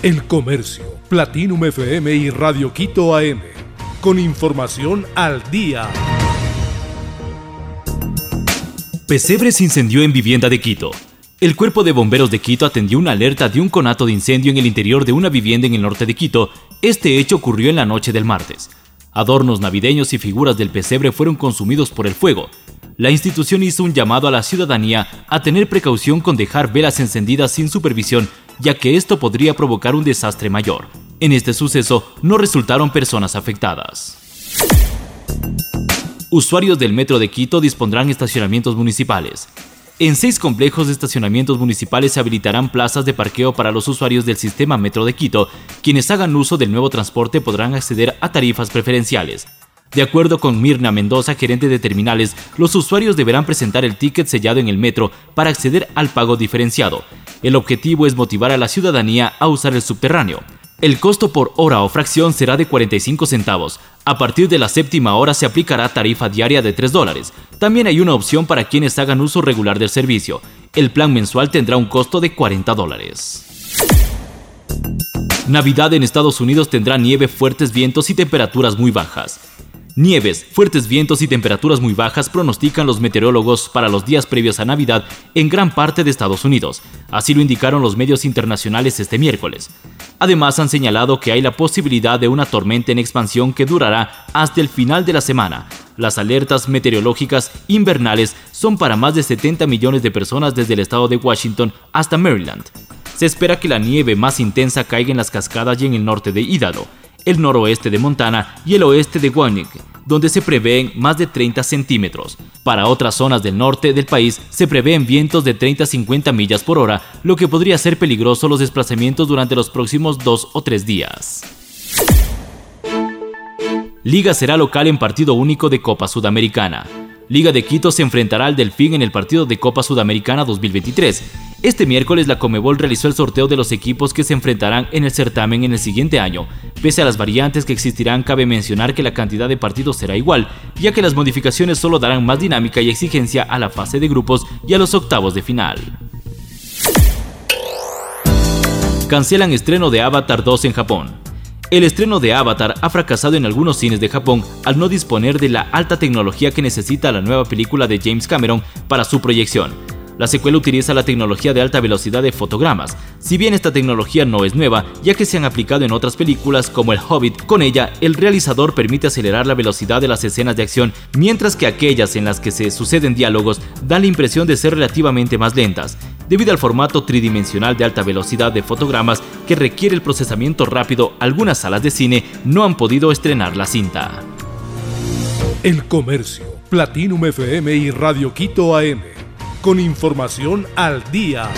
El Comercio, Platinum FM y Radio Quito AM. Con información al día. Pesebre se incendió en vivienda de Quito. El Cuerpo de Bomberos de Quito atendió una alerta de un conato de incendio en el interior de una vivienda en el norte de Quito. Este hecho ocurrió en la noche del martes. Adornos navideños y figuras del pesebre fueron consumidos por el fuego. La institución hizo un llamado a la ciudadanía a tener precaución con dejar velas encendidas sin supervisión, ya que esto podría provocar un desastre mayor. En este suceso no resultaron personas afectadas. Usuarios del Metro de Quito dispondrán estacionamientos municipales. En seis complejos de estacionamientos municipales se habilitarán plazas de parqueo para los usuarios del sistema Metro de Quito. Quienes hagan uso del nuevo transporte podrán acceder a tarifas preferenciales. De acuerdo con Mirna Mendoza, gerente de terminales, los usuarios deberán presentar el ticket sellado en el metro para acceder al pago diferenciado. El objetivo es motivar a la ciudadanía a usar el subterráneo. El costo por hora o fracción será de 45 centavos. A partir de la séptima hora se aplicará tarifa diaria de 3 dólares. También hay una opción para quienes hagan uso regular del servicio. El plan mensual tendrá un costo de 40 dólares. Navidad en Estados Unidos tendrá nieve, fuertes vientos y temperaturas muy bajas. Nieves, fuertes vientos y temperaturas muy bajas pronostican los meteorólogos para los días previos a Navidad en gran parte de Estados Unidos. Así lo indicaron los medios internacionales este miércoles. Además han señalado que hay la posibilidad de una tormenta en expansión que durará hasta el final de la semana. Las alertas meteorológicas invernales son para más de 70 millones de personas desde el estado de Washington hasta Maryland. Se espera que la nieve más intensa caiga en las cascadas y en el norte de Idaho el noroeste de Montana y el oeste de Wyoming, donde se prevén más de 30 centímetros. Para otras zonas del norte del país se prevén vientos de 30 a 50 millas por hora, lo que podría ser peligroso los desplazamientos durante los próximos dos o tres días. Liga será local en partido único de Copa Sudamericana. Liga de Quito se enfrentará al Delfín en el partido de Copa Sudamericana 2023. Este miércoles la Comebol realizó el sorteo de los equipos que se enfrentarán en el certamen en el siguiente año. Pese a las variantes que existirán, cabe mencionar que la cantidad de partidos será igual, ya que las modificaciones solo darán más dinámica y exigencia a la fase de grupos y a los octavos de final. Cancelan estreno de Avatar 2 en Japón. El estreno de Avatar ha fracasado en algunos cines de Japón al no disponer de la alta tecnología que necesita la nueva película de James Cameron para su proyección. La secuela utiliza la tecnología de alta velocidad de fotogramas. Si bien esta tecnología no es nueva, ya que se han aplicado en otras películas como El Hobbit, con ella el realizador permite acelerar la velocidad de las escenas de acción, mientras que aquellas en las que se suceden diálogos dan la impresión de ser relativamente más lentas debido al formato tridimensional de alta velocidad de fotogramas que requiere el procesamiento rápido, algunas salas de cine no han podido estrenar la cinta. El Comercio, Platinum FM y Radio Quito AM. Con información al día.